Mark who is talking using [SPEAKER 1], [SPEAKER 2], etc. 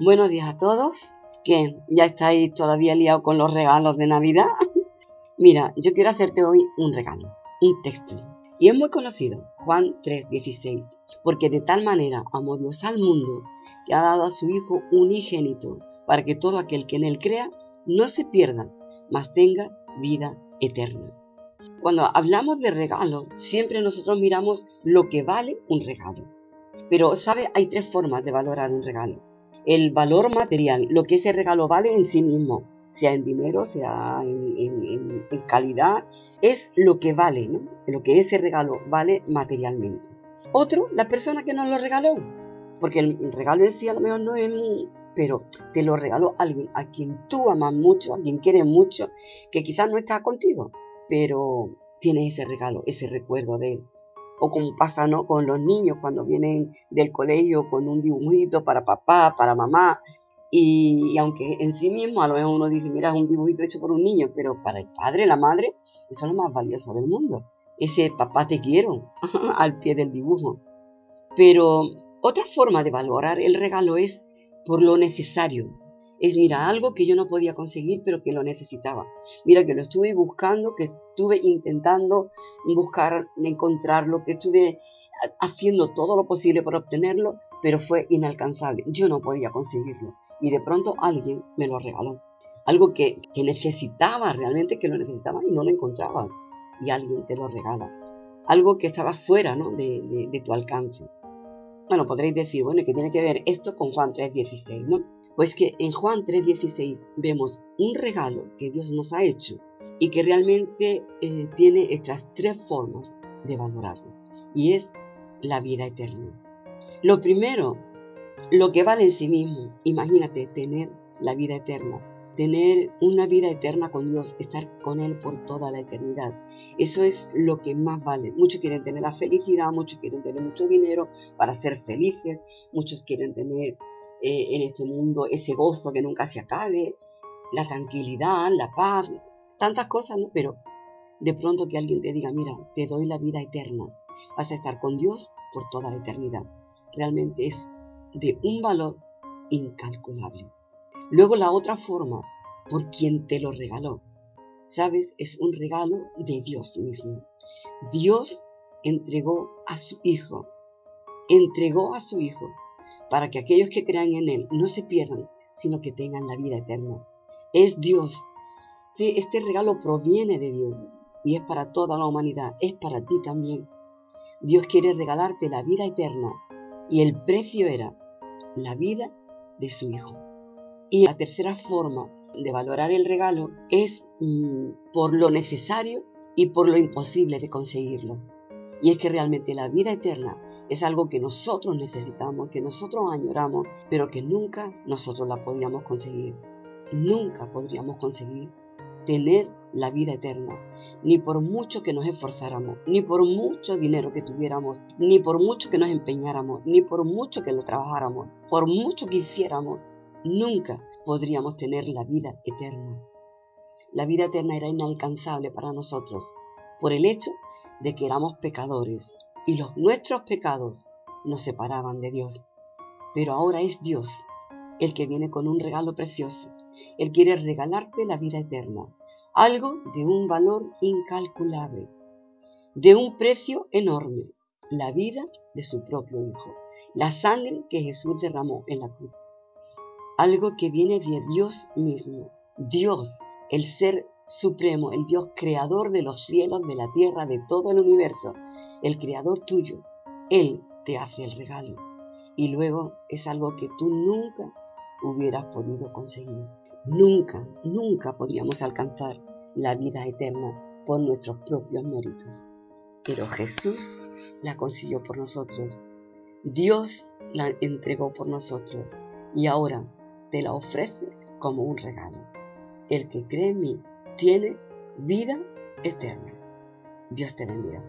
[SPEAKER 1] Buenos días a todos. ¿Qué? ¿Ya estáis todavía liados con los regalos de Navidad? Mira, yo quiero hacerte hoy un regalo, un texto. Y es muy conocido, Juan 3:16, porque de tal manera amó Dios al mundo que ha dado a su Hijo unigénito, para que todo aquel que en él crea no se pierda, mas tenga vida eterna. Cuando hablamos de regalo, siempre nosotros miramos lo que vale un regalo. Pero, ¿sabe? Hay tres formas de valorar un regalo el valor material, lo que ese regalo vale en sí mismo, sea en dinero, sea en, calidad, es lo que vale, ¿no? lo que ese regalo vale materialmente. Otro, la persona que nos lo regaló, porque el regalo en sí a lo mejor no es pero te lo regaló alguien a quien tú amas mucho, a quien quieres mucho, que quizás no está contigo, pero tiene ese regalo, ese recuerdo de él o como pasa ¿no? con los niños cuando vienen del colegio con un dibujito para papá, para mamá, y, aunque en sí mismo a lo mejor uno dice, mira, es un dibujito hecho por un niño, pero para el padre, la madre, eso es lo más valioso del mundo. Ese papá te quiero al pie del dibujo. Pero otra forma de valorar el regalo es por lo necesario, es, mira, algo que yo no podía conseguir, pero que lo necesitaba. Mira, que lo estuve buscando, que estuve intentando buscar, encontrarlo, que estuve haciendo todo lo posible por obtenerlo, pero fue inalcanzable. Yo no podía conseguirlo. Y de pronto alguien me lo regaló. Algo que, necesitaba realmente, que lo necesitaba y no lo encontrabas. Y alguien te lo regala. Algo que estaba fuera de, de tu alcance. Bueno, podréis decir, bueno, ¿qué tiene que ver esto con Juan 3.16? ¿no? Pues que en Juan 3:16 vemos un regalo que Dios nos ha hecho y que realmente eh, tiene estas tres formas de valorarlo. Y es la vida eterna. Lo primero, lo que vale en sí mismo, imagínate tener la vida eterna, tener una vida eterna con Dios, estar con Él por toda la eternidad. Eso es lo que más vale. Muchos quieren tener la felicidad, muchos quieren tener mucho dinero para ser felices, muchos quieren tener eh, en este mundo ese gozo que nunca se acabe, la tranquilidad, la paz, tantas cosas, ¿no? Pero de pronto que alguien te diga, mira, te doy la vida eterna, vas a estar con Dios por toda la eternidad. Realmente es de un valor incalculable. Luego la otra forma, por quien te lo regaló. ¿Sabes? Es un regalo de Dios mismo. Dios entregó a su Hijo. Entregó a su Hijo para que aquellos que crean en Él no se pierdan, sino que tengan la vida eterna. Es Dios. Este regalo proviene de Dios y es para toda la humanidad, es para ti también. Dios quiere regalarte la vida eterna y el precio era la vida de su Hijo. Y la tercera forma de valorar el regalo es mm, por lo necesario y por lo imposible de conseguirlo. Y es que realmente la vida eterna es algo que nosotros necesitamos, que nosotros añoramos, pero que nunca nosotros la podíamos conseguir. Nunca podríamos conseguir tener la vida eterna, ni por mucho que nos esforzáramos, ni por mucho dinero que tuviéramos, ni por mucho que nos empeñáramos, ni por mucho que lo trabajáramos, por mucho que hiciéramos, nunca podríamos tener la vida eterna. La vida eterna era inalcanzable para nosotros por el hecho de que éramos pecadores y los nuestros pecados nos separaban de Dios. Pero ahora es Dios el que viene con un regalo precioso. Él quiere regalarte la vida eterna, algo de un valor incalculable, de un precio enorme, la vida de su propio Hijo, la sangre que Jesús derramó en la cruz. Algo que viene de Dios mismo, Dios, el ser supremo, el Dios creador de los cielos, de la tierra, de todo el universo, el creador tuyo, Él te hace el regalo. Y luego es algo que tú nunca hubieras podido conseguir. Nunca, nunca podríamos alcanzar la vida eterna por nuestros propios méritos. Pero Jesús la consiguió por nosotros. Dios la entregó por nosotros y ahora te la ofrece como un regalo. El que cree en mí tiene vida eterna. Dios te bendiga.